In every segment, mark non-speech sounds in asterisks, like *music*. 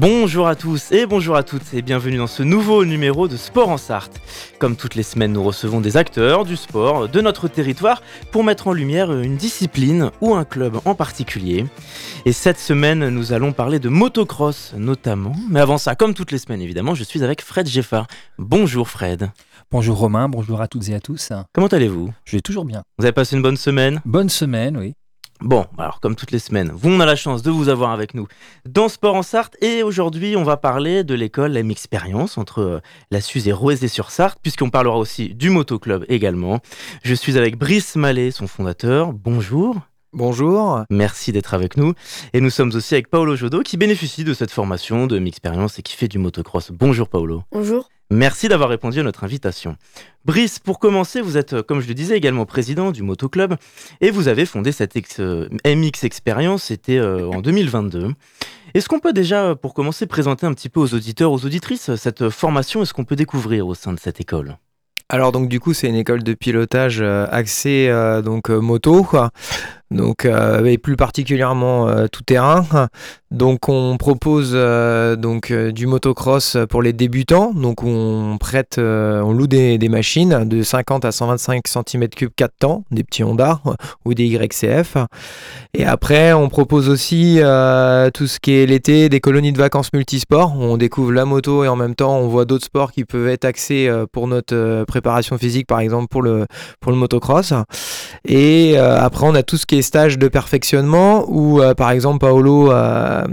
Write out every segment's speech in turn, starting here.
Bonjour à tous et bonjour à toutes et bienvenue dans ce nouveau numéro de Sport en Sarthe. Comme toutes les semaines, nous recevons des acteurs du sport de notre territoire pour mettre en lumière une discipline ou un club en particulier. Et cette semaine, nous allons parler de motocross notamment. Mais avant ça, comme toutes les semaines évidemment, je suis avec Fred Geffard. Bonjour Fred. Bonjour Romain, bonjour à toutes et à tous. Comment allez-vous? Je vais toujours bien. Vous avez passé une bonne semaine? Bonne semaine, oui. Bon, alors comme toutes les semaines, vous on a la chance de vous avoir avec nous dans Sport en Sarthe et aujourd'hui on va parler de l'école M Expérience entre euh, la Suze et Roésé-sur-Sarthe puisqu'on parlera aussi du motoclub également. Je suis avec Brice Mallet, son fondateur. Bonjour. Bonjour. Merci d'être avec nous. Et nous sommes aussi avec Paolo Jodo qui bénéficie de cette formation de M Expérience et qui fait du motocross. Bonjour Paolo. Bonjour. Merci d'avoir répondu à notre invitation. Brice, pour commencer, vous êtes, comme je le disais, également président du Motoclub et vous avez fondé cette euh, MX Experience, c'était euh, en 2022. Est-ce qu'on peut déjà, pour commencer, présenter un petit peu aux auditeurs, aux auditrices, cette formation? Est-ce qu'on peut découvrir au sein de cette école? Alors donc du coup c'est une école de pilotage euh, axée donc moto donc euh, et plus particulièrement euh, tout terrain. Donc on propose euh, donc du motocross pour les débutants. Donc on prête, on loue des, machines de 50 à 125 cm3 4 temps, des petits Honda ou des YCF. Et après on propose aussi tout ce qui est l'été des colonies de vacances multisports. On découvre la moto et en même temps on voit d'autres sports qui peuvent être axés pour notre préparation physique, par exemple pour le pour le motocross. Et après on a tout ce qui est stages de perfectionnement où, euh, par exemple, Paolo euh,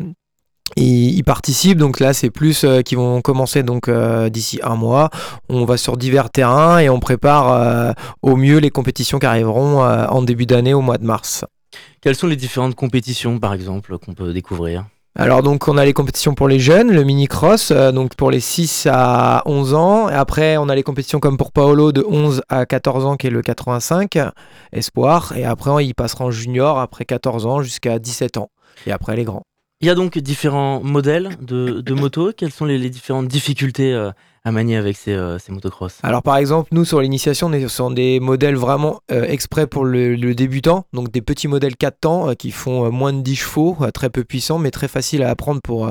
il, participe. Donc là, c'est plus euh, qui vont commencer donc d'ici un mois. On va sur divers terrains et on prépare au mieux les compétitions qui arriveront en début d'année au mois de mars. Quelles sont les différentes compétitions, par exemple, qu'on peut découvrir? Alors donc on a les compétitions pour les jeunes, le mini-cross, euh, donc pour les 6 à 11 ans. Après on a les compétitions comme pour Paolo de 11 à 14 ans qui est le 85, espoir. Et après il passera en junior après 14 ans jusqu'à 17 ans. Et après les grands. Il y a donc différents modèles de, de motos. Quelles sont les, différentes difficultés euh, à manier avec ces, euh, ces, motocross Alors par exemple, nous sur l'initiation, on est sur des modèles vraiment euh, exprès pour le, débutant, donc des petits modèles 4 temps qui font moins de 10 chevaux, très peu puissants, mais très faciles à apprendre pour,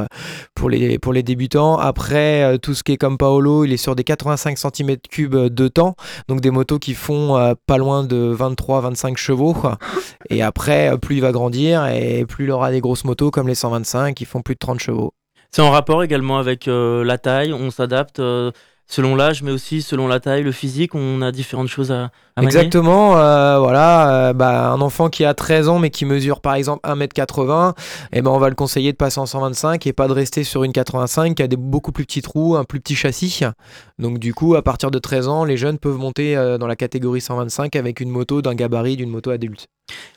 pour, les, pour les débutants. Après, tout ce qui est comme Paolo, il est sur des 85 cm3 de temps, donc des motos qui font pas loin de 23-25 chevaux. Et après, plus il va grandir et plus il aura des grosses motos comme les 125 qui font plus de 30 chevaux. C'est en rapport également avec euh, la taille, on s'adapte euh, selon l'âge, mais aussi selon la taille, le physique, on a différentes choses à, Exactement, euh, voilà, bah, un enfant qui a 13 ans mais qui mesure par exemple 1m80, eh ben, on va le conseiller de passer en 125 et pas de rester sur une 85 qui a des beaucoup plus petits trous, un plus petit châssis. Donc du coup, à partir de 13 ans, les jeunes peuvent monter dans la catégorie 125 avec une moto d'un gabarit d'une moto adulte.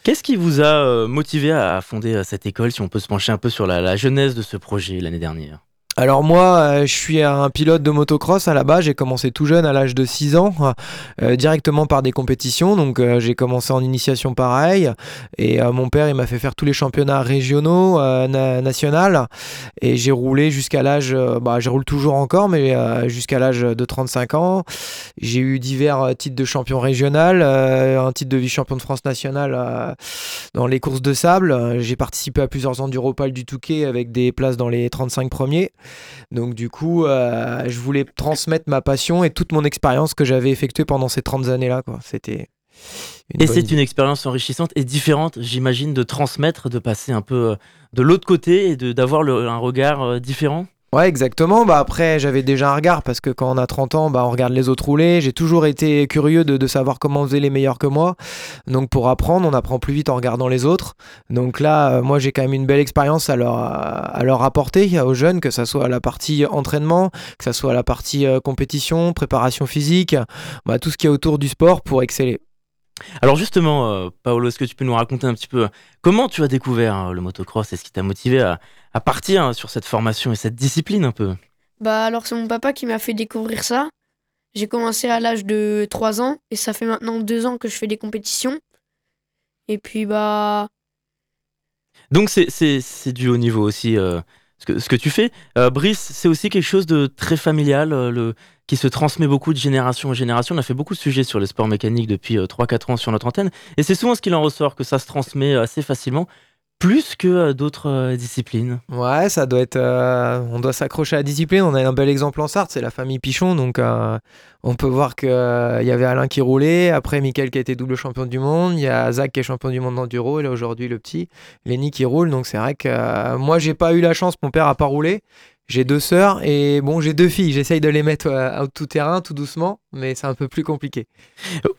Qu'est-ce qui vous a euh, motivé à fonder euh, cette école, si on peut se pencher un peu sur la, la genèse de ce projet l'année dernière? Alors moi, euh, je suis un pilote de motocross à la base. J'ai commencé tout jeune, à l'âge de 6 ans, euh, directement par des compétitions. Donc euh, j'ai commencé en initiation pareil. Et mon père, il m'a fait faire tous les championnats régionaux, nationaux. Et j'ai roulé jusqu'à l'âge, bah, je roule toujours encore, mais jusqu'à l'âge de 35 ans. J'ai eu divers titres de champion régional, un titre de vice-champion de France nationale dans les courses de sable. J'ai participé à plusieurs Enduropales du Touquet avec des places dans les 35 premiers. Donc du coup, euh, je voulais transmettre ma passion et toute mon expérience que j'avais effectuée pendant ces 30 années-là. C'était et c'est une expérience enrichissante et différente, j'imagine, de transmettre, de passer un peu euh, de l'autre côté et d'avoir un regard euh, différent? Ouais, exactement. Bah après, j'avais déjà un regard parce que quand on a 30 ans, bah on regarde les autres rouler. J'ai toujours été curieux de, savoir comment faisaient les meilleurs que moi. Donc pour apprendre, on apprend plus vite en regardant les autres. Donc là, euh, moi j'ai quand même une belle expérience à leur, à leur apporter aux jeunes, que ça soit la partie entraînement, que ça soit la partie euh, compétition, préparation physique, bah, tout ce qui est autour du sport pour exceller. Alors justement, euh, Paolo, est-ce que tu peux nous raconter un petit peu comment tu as découvert le motocross? Et ce qui t'a motivé à, à partir hein, sur cette formation et cette discipline un peu? Bah alors c'est mon papa qui m'a fait découvrir ça. J'ai commencé à l'âge de 3 ans et ça fait maintenant 2 ans que je fais des compétitions. Et puis bah Donc c'est- du haut niveau aussi, euh, ce, que, tu fais. Euh, Brice, c'est aussi quelque chose de très familial, euh, qui se transmet beaucoup de génération en génération. On a fait beaucoup de sujets sur les sports mécaniques depuis 3-4 ans sur notre antenne. Et c'est souvent ce qu'il en ressort, que ça se transmet assez facilement, plus que euh, d'autres euh, disciplines. Ouais, ça doit être. euh, on doit s'accrocher à la discipline. On a un bel exemple en Sarthe, c'est la famille Pichon. Donc, euh, on peut voir qu'il y avait Alain qui roulait. Après, Mickaël qui a été double champion du monde. Il y a Zach qui est champion du monde d'enduro. Et là, aujourd'hui, le petit, Lenny qui roule. Donc, c'est vrai que euh, moi, j'ai pas eu la chance. Mon père a pas roulé. J'ai deux sœurs et bon, j'ai deux filles. J'essaye de les mettre euh, au tout terrain, tout doucement, mais c'est un peu plus compliqué.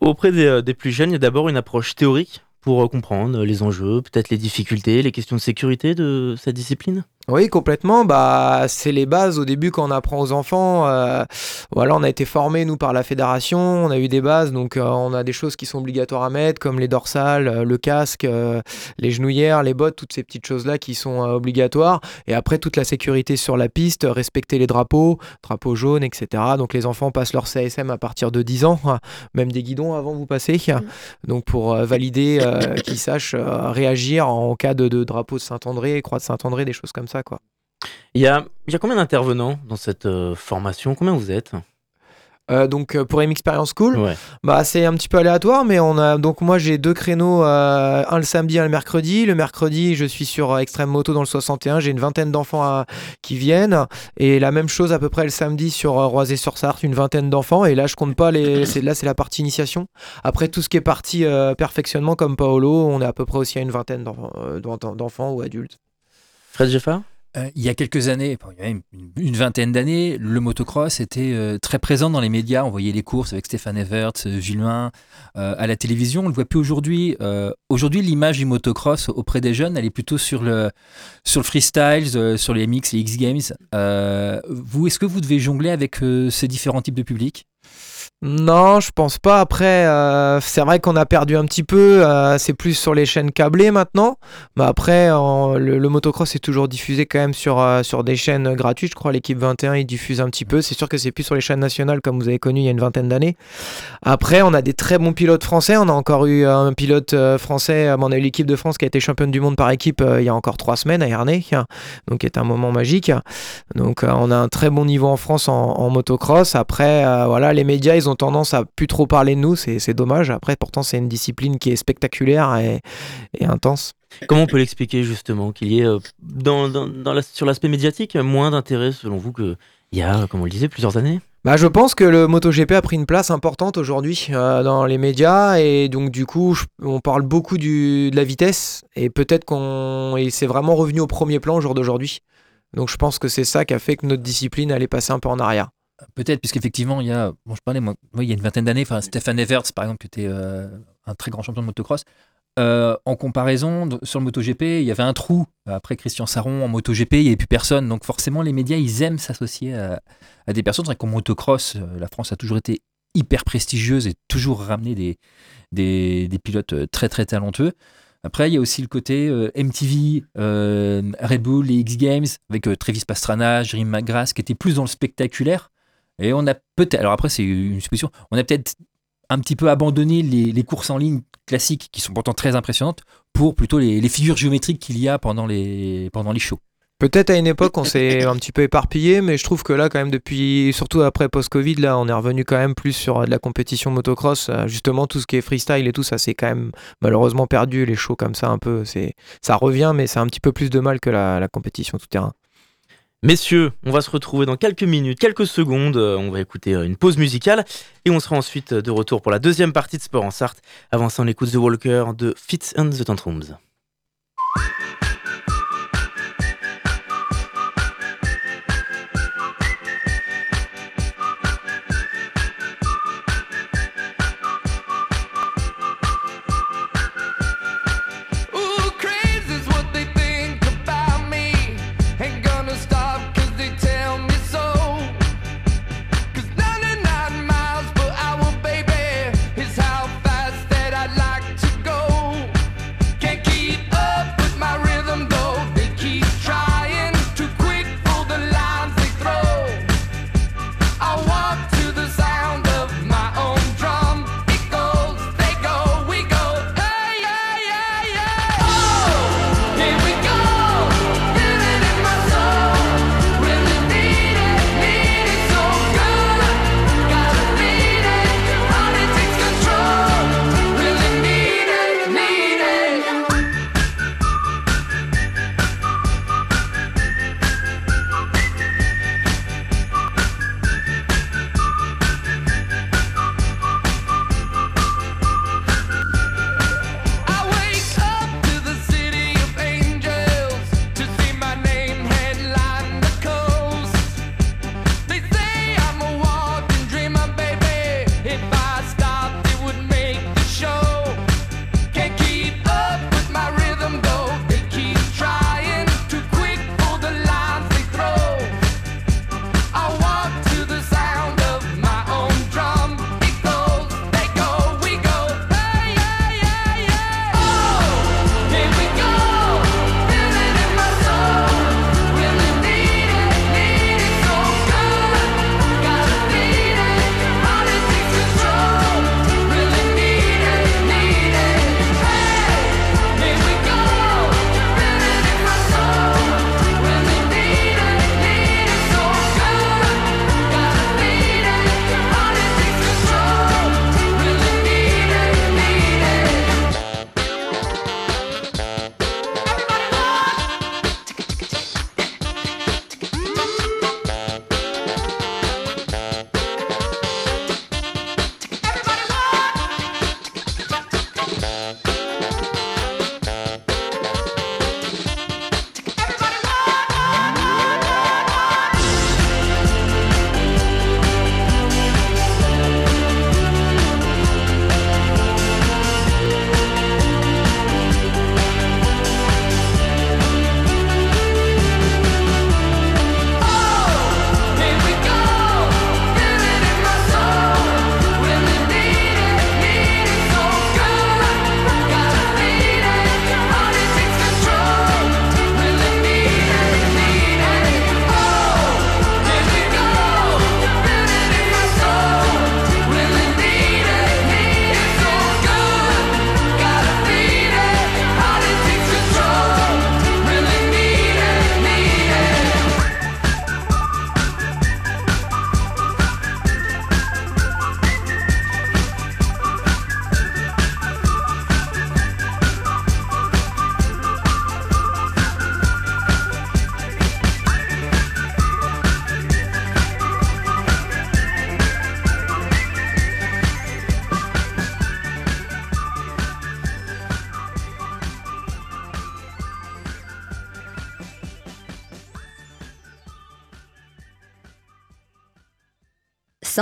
Auprès des, euh, des plus jeunes, il y a d'abord une approche théorique pour euh, comprendre les enjeux, peut-être les difficultés, les questions de sécurité de cette discipline? Oui, complètement. Bah, c'est les bases au début quand on apprend aux enfants. euh, voilà, on a été formés nous par la fédération, on a eu des bases, donc euh, on a des choses qui sont obligatoires à mettre, comme les dorsales, euh, le casque, les genouillères, les bottes, toutes ces petites choses-là qui sont obligatoires. Et après toute la sécurité sur la piste, respecter les drapeaux, drapeaux jaunes, etc. Donc les enfants passent leur CSM à partir de 10 ans, *laughs* même des guidons avant vous passez. *laughs* Donc pour valider qu'ils sachent réagir en cas de, de drapeau de Saint-André, croix de Saint-André, des choses comme ça, quoi. Il y a, il y a combien d'intervenants dans cette euh, formation? Combien vous êtes? Euh, donc euh, pour M Experience School, Ouais. bah c'est un petit peu aléatoire, mais on a donc moi j'ai deux créneaux, euh, un le samedi, un le mercredi. Le mercredi, je suis sur Extreme Moto dans le 61, j'ai une vingtaine d'enfants qui viennent, et la même chose à peu près le samedi sur Roisé-sur-Sarthe, une vingtaine d'enfants. Et là je compte pas les, c'est là c'est la partie initiation. Après tout ce qui est partie perfectionnement comme Paolo, on est à peu près aussi à une vingtaine d'enfants ou adultes. Fred Geffard Euh, il y a quelques années, une, vingtaine d'années, le motocross était euh, très présent dans les médias. On voyait les courses avec Stéphane Evert, Gilles euh, à la télévision. On ne le voit plus aujourd'hui. Aujourd'hui, l'image du motocross auprès des jeunes, elle est plutôt sur le, sur le freestyle, sur les MX, les X Games. Vous, est-ce que vous devez jongler avec ces différents types de publics Non, je pense pas. Après, euh, c'est vrai qu'on a perdu un petit peu. euh, c'est plus sur les chaînes câblées maintenant. Mais après, le, motocross est toujours diffusé quand même sur, euh, sur des chaînes gratuites. Je crois l'équipe 21, il diffuse un petit peu. C'est sûr que c'est plus sur les chaînes nationales comme vous avez connu il y a une vingtaine d'années. Après, on a des très bons pilotes français. On a encore eu un pilote français. On a eu l'équipe de France qui a été championne du monde par équipe il y a encore trois semaines à Ernay. Donc, qui est un moment magique. Donc, on a un très bon niveau en France en, motocross. Après, voilà, les médias, ils ont tendance à plus trop parler de nous. C'est dommage. Après, pourtant, c'est une discipline qui est spectaculaire et, et intense. Comment on peut l'expliquer justement qu'il y ait euh, dans, dans- dans la- sur l'aspect médiatique moins d'intérêt selon vous qu'il y a, comme on le disait, plusieurs années? Bah, je pense que le MotoGP a pris une place importante aujourd'hui euh, dans les médias et donc du coup je- on parle beaucoup du, de la vitesse et peut-être qu'on et c'est vraiment revenu au premier plan au jour d'aujourd'hui. Donc je pense que c'est ça qui a fait que notre discipline allait passer un peu en arrière. Peut-être, puisqu'effectivement, il y a, bon, je parlais, moi, il y a une vingtaine d'années, enfin, Stéphane Everts, par exemple, qui était euh, un très grand champion de motocross. Euh, en comparaison, sur le MotoGP, il y avait un trou. Après Christian Saron, en MotoGP, il n'y avait plus personne. Donc forcément, les médias, ils aiment s'associer à, à des personnes. C'est vrai qu'en motocross, euh, la France a toujours été hyper prestigieuse et toujours ramené des, des, des pilotes euh, très, très talentueux. Après, il y a aussi le côté euh, MTV, euh, Red Bull, les X Games, avec euh, Travis Pastrana, Jerry McGrath, qui étaient plus dans le spectaculaire. Et on a peut-être, alors après c'est une supposition, on a peut-être un petit peu abandonné les, courses en ligne classiques qui sont pourtant très impressionnantes pour plutôt les, les figures géométriques qu'il y a pendant les, pendant les shows. Peut-être à une époque on s'est un petit peu éparpillé, mais je trouve que là quand même depuis, surtout après post-Covid, là on est revenu quand même plus sur euh, de la compétition motocross. Euh, Justement tout ce qui est freestyle et tout ça c'est quand même malheureusement perdu les shows comme ça un peu. C'est ça revient mais c'est un petit peu plus de mal que la, la compétition tout terrain. Messieurs, on va se retrouver dans quelques minutes, quelques secondes. euh, On va écouter euh, une pause musicale et on sera ensuite euh, de retour pour la deuxième partie de Sport en Sarthe. Avant ça, on écoute The Walker de Fits and the Tantrums.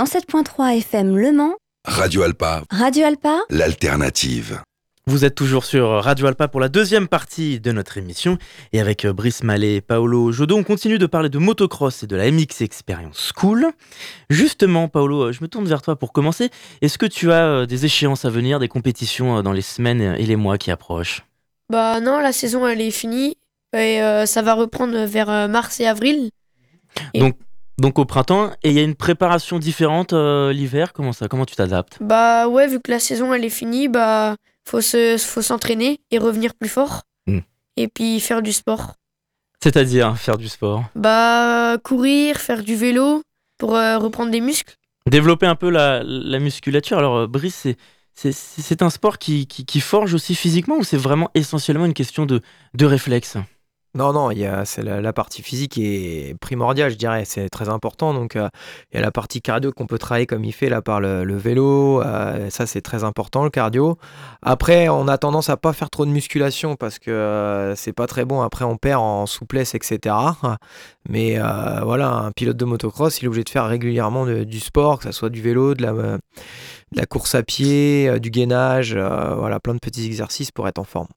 107.3 FM Le Mans, Radio Alpa, Radio Alpa, l'alternative. Vous êtes toujours sur Radio Alpa pour la deuxième partie de notre émission. Et avec euh, Brice Mallet et Paolo Jodo, on continue de parler de motocross et de la MX Experience School. Justement, Paolo, euh, je me tourne vers toi pour commencer. Est-ce que tu as euh, des échéances à venir, des compétitions dans les semaines et les mois qui approchent? Bah non, la saison elle est finie et euh, ça va reprendre vers mars et avril. Et- Donc, donc au printemps, et il y a une préparation différente euh, l'hiver. Comment ça Comment tu t'adaptes? Bah ouais, vu que la saison elle est finie, bah faut se faut s'entraîner et revenir plus fort. Hmm. Et puis faire du sport. C'est-à-dire faire du sport? Bah courir, faire du vélo pour euh, reprendre des muscles. Développer un peu la, la musculature. Alors, euh, Brice, c'est, c'est, c'est un sport qui, qui, qui forge aussi physiquement ou c'est vraiment essentiellement une question de, de réflexe? Non, non, il y a, la, partie physique est primordiale, je dirais. C'est très important. Donc, euh, il y a la partie cardio qu'on peut travailler comme il fait là par le, vélo. euh, ça, c'est très important, le cardio. Après, on a tendance à pas faire trop de musculation parce que euh, c'est pas très bon. Après, on perd en souplesse, etc. Mais euh, voilà, un pilote de motocross, il est obligé de faire régulièrement du sport, que ce soit du vélo, de la, de la course à pied, du gainage. voilà, plein de petits exercices pour être en forme.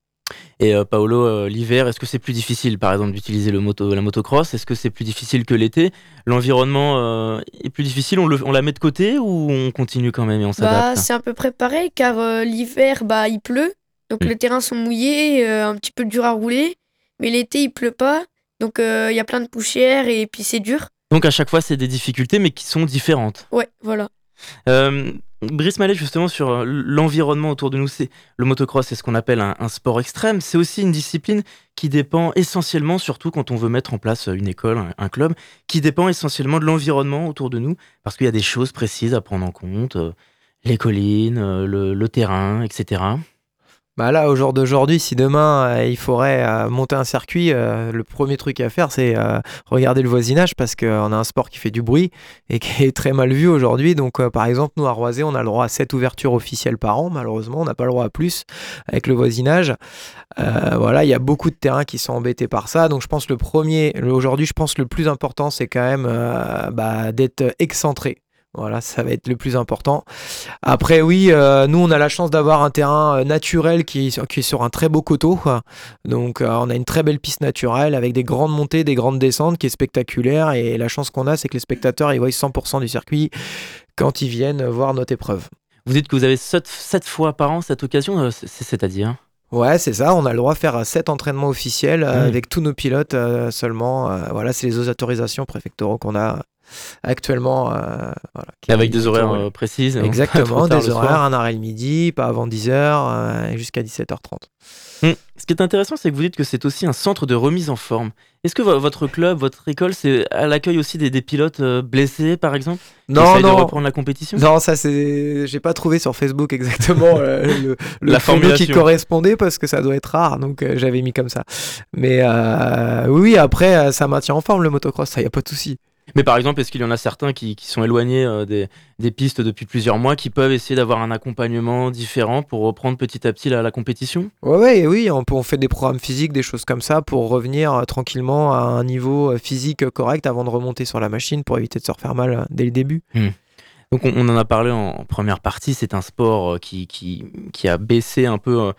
Et euh, Paolo, euh, l'hiver, est-ce que c'est plus difficile, par exemple, d'utiliser le moto, la motocross? Est-ce que c'est plus difficile que l'été? L'environnement euh, est plus difficile on, le- on la met de côté ou on continue quand même et on Bah s'adapte? c'est un peu près pareil car l'hiver bah il pleut. Donc Hmm. les terrains sont mouillés, un petit peu dur à rouler. Mais l'été il pleut pas. Donc il y a plein de poussière et puis c'est dur. Donc à chaque fois, c'est des difficultés, mais qui sont différentes. Ouais, voilà. Euh, Brice Mallet, justement, sur euh, l'environnement autour de nous, c'est le motocross, c'est ce qu'on appelle un, sport extrême. C'est aussi une discipline qui dépend essentiellement, surtout quand on veut mettre en place une école, un, club, qui dépend essentiellement de l'environnement autour de nous, parce qu'il y a des choses précises à prendre en compte, euh, les collines, euh, le terrain, etc. Bah là, au jour d'aujourd'hui, si demain euh, il faudrait euh, monter un circuit, euh, le premier truc à faire, c'est regarder le voisinage parce qu'on a un sport qui fait du bruit et qui est très mal vu aujourd'hui. Donc, par exemple, nous à Roisé, on a le droit à 7 ouvertures officielles par an. Malheureusement, on n'a pas le droit à plus avec le voisinage. Voilà, il y a beaucoup de terrains qui sont embêtés par ça. Donc, je pense le premier, aujourd'hui, je pense le plus important, c'est quand même bah, d'être excentré. Voilà, ça va être le plus important. Après, oui, euh, nous, on a la chance d'avoir un terrain euh, naturel qui, est sur- qui est sur un très beau coteau. quoi. Donc, euh, on a une très belle piste naturelle avec des grandes montées, des grandes descentes qui est spectaculaire. Et la chance qu'on a, c'est que les spectateurs, ils voient 100% du circuit quand ils viennent voir notre épreuve. Vous dites que vous avez 7, fois par an cette occasion, c'est- c'est-à-dire? Ouais, c'est ça. On a le droit de faire 7 entraînements officiels euh, Mm. avec tous nos pilotes seulement. Voilà, c'est les autorisations préfectoraux qu'on a actuellement. euh, voilà, qui- Avec des horaires euh, précises hein, *laughs* Exactement, des horaires, un arrêt le midi, pas avant 10h jusqu'à 17h30. Hmm. Ce qui est intéressant, c'est que vous dites que c'est aussi un centre de remise en forme. Est-ce que vo- votre club, votre école, c'est à l'accueil aussi des, des pilotes euh, blessés, par exemple? Qui Non, de non. reprendre la compétition? Non, ça c'est. J'ai pas trouvé sur Facebook exactement euh, le, le *laughs* La pseudo qui correspondait parce que ça doit être rare, donc euh, j'avais mis comme ça. Mais euh, oui, après, euh, ça maintient en forme le motocross, ça y a pas de souci. Mais par exemple, est-ce qu'il y en a certains qui, qui sont éloignés euh, des, des pistes depuis plusieurs mois, qui peuvent essayer d'avoir un accompagnement différent pour reprendre petit à petit la, la compétition? Ouais, ouais, oui, on, peut- on fait des programmes physiques, des choses comme ça pour revenir euh, tranquillement à un niveau euh, physique correct avant de remonter sur la machine pour éviter de se refaire mal dès le début. Donc on, on en a parlé en, en première partie, c'est un sport qui, qui, qui a baissé un peu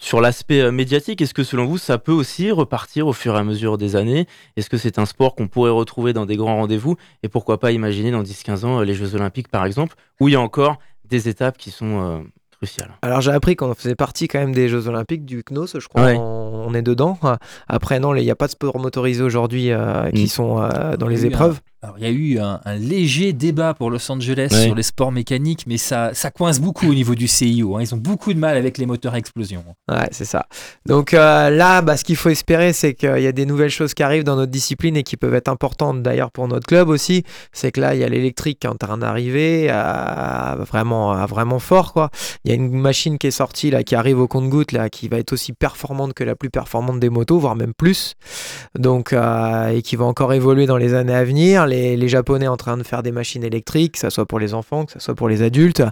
sur l'aspect euh, médiatique. Est-ce que selon vous, ça peut aussi repartir au fur et à mesure des années? Est-ce que c'est un sport qu'on pourrait retrouver dans des grands rendez-vous? Et pourquoi pas imaginer dans 10-15 ans euh, les Jeux Olympiques par exemple, où il y a encore des étapes qui sont euh, cruciales? Alors j'ai appris qu'on faisait partie quand même des Jeux Olympiques du CNOS, je crois, Ouais. on, on est dedans. Après non, il n'y a pas de sport motorisé aujourd'hui euh, qui Mm. sont euh, dans les eu épreuves. Alors, il y a eu un, un léger débat pour Los Angeles sur les sports mécaniques, mais ça, ça coince beaucoup au niveau du CIO. hein. Ils ont beaucoup de mal avec les moteurs à explosion. Ouais, c'est ça. Donc euh, là, bah, ce qu'il faut espérer, c'est qu'il y a des nouvelles choses qui arrivent dans notre discipline et qui peuvent être importantes d'ailleurs pour notre club aussi. C'est que là, il y a l'électrique qui est en train d'arriver à, vraiment, à vraiment fort. Quoi. Il y a une machine qui est sortie là, qui arrive au compte-goutte là, qui va être aussi performante que la plus performante des motos, voire même plus. Donc, euh, et qui va encore évoluer dans les années à venir. Les, Japonais en train de faire des machines électriques, que ce soit pour les enfants, que ce soit pour les adultes.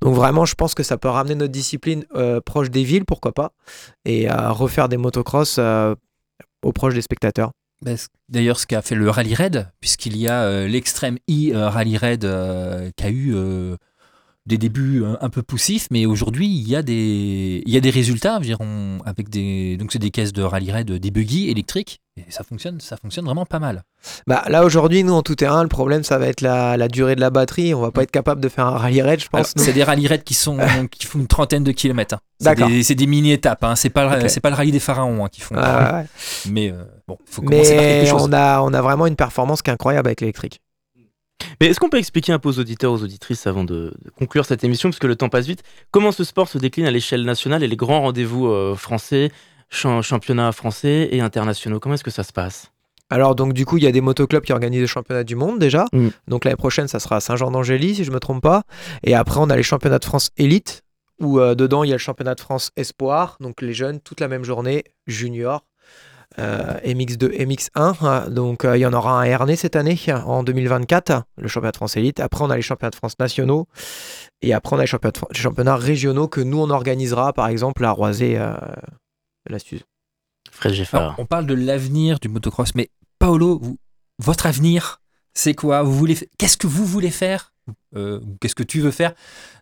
Donc vraiment, je pense que ça peut ramener notre discipline euh, proche des villes, pourquoi pas, et euh, refaire des motocross euh, au proche des spectateurs. Bah, D'ailleurs, ce qu'a fait le Rally Raid, puisqu'il y a l'extrême I Rally Raid euh, qui a eu des débuts euh, un peu poussifs, mais aujourd'hui, il y a des, il y a des résultats, je veux dire, on- avec des, donc c'est des caisses de Rally Raid, des buggy électriques, et ça fonctionne, ça fonctionne vraiment pas mal. Bah, là aujourd'hui, nous en tout terrain, le problème ça va être la, la durée de la batterie. On va pas être capable de faire un rallye raid, je pense. c'est des rally raids qui sont *laughs* qui font une trentaine de kilomètres. hein. C'est D'accord. des, c'est des mini étapes. Hein. C'est pas c'est pas le rallye des pharaons hein, qui font. Ah, ouais. Mais euh, bon, faut commencer par quelque chose. on a, on a vraiment une performance qui est incroyable avec l'électrique. Mais est-ce qu'on peut expliquer un peu aux auditeurs, aux auditrices, avant de, de conclure cette émission, parce que le temps passe vite, comment ce sport se décline à l'échelle nationale et les grands rendez-vous euh, français, champ- championnats français et internationaux Comment est-ce que ça se passe? Alors donc du coup, il y a des motoclubs qui organisent les championnats du monde déjà. Mm. Donc l'année prochaine, ça sera à Saint-Jean-d'Angély si je me trompe pas. Et après, on a les championnats de France élite où euh, dedans il y a le championnat de France espoir, donc les jeunes toute la même journée, junior. Euh, MX2, MX1, hein. donc euh, il y en aura un à Ernée cette année, en 2024, le championnat de France élite. Après, on a les championnats de France nationaux, et après, on a les championnats, de Fran- les championnats régionaux que nous, on organisera, par exemple, à Roisé, euh, la Suze. Fred. Alors, on parle de l'avenir du motocross, mais Paolo, vous- votre avenir, c'est quoi? Vous voulez, qu'est-ce que vous voulez faire? Euh, Qu'est-ce que tu veux faire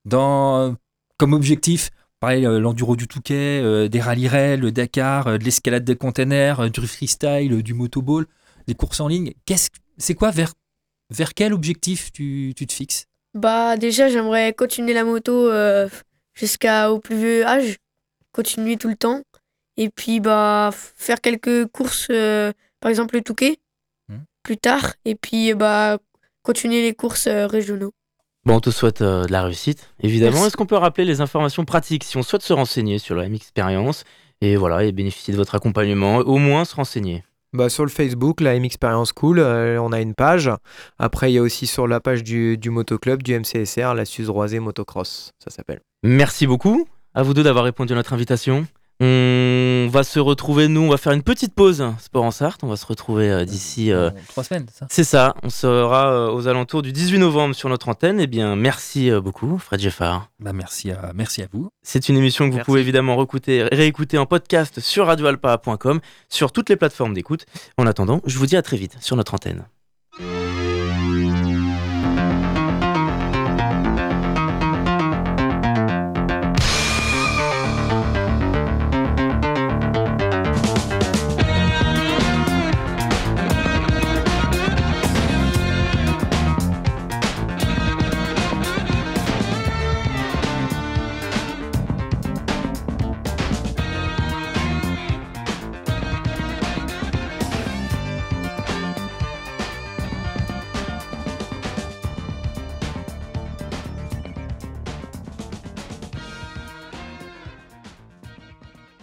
dans comme objectif Pareil, euh, l'enduro du Touquet, euh, des rallye rail, le Dakar, euh, de l'escalade des containers, du freestyle, du motoball, des courses en ligne. Qu'est-ce, c'est quoi vers vers quel objectif tu, tu te fixes? Bah déjà j'aimerais continuer la moto jusqu'à au plus vieux âge, continuer tout le temps et puis bah faire quelques courses euh, par exemple le Touquet Hmm. plus tard et puis bah continuer les courses euh, régionaux. Bon, on te souhaite euh, de la réussite, évidemment. Est-ce qu'on peut rappeler les informations pratiques? Si on souhaite se renseigner sur la M Experience et voilà et bénéficier de votre accompagnement, au moins se renseigner Bah, sur le Facebook, la M Experience Cool, euh, on a une page. Après, il y a aussi sur la page du, du motoclub, du MCSR, la Suze Roisé Motocross, ça s'appelle. Merci beaucoup à vous deux d'avoir répondu à notre invitation. On va se retrouver, nous, on va faire une petite pause Sport en Sarthe. On va se retrouver euh, d'ici. euh, Trois semaines, ça. C'est ça, on sera euh, aux alentours du 18 novembre sur notre antenne. Eh bien, merci euh, beaucoup, Fred Geffard. Bah, merci à merci à vous. C'est une émission que vous pouvez évidemment recouter- réécouter en podcast sur radioalpa.com, sur toutes les plateformes d'écoute. En attendant, je vous dis à très vite sur notre antenne.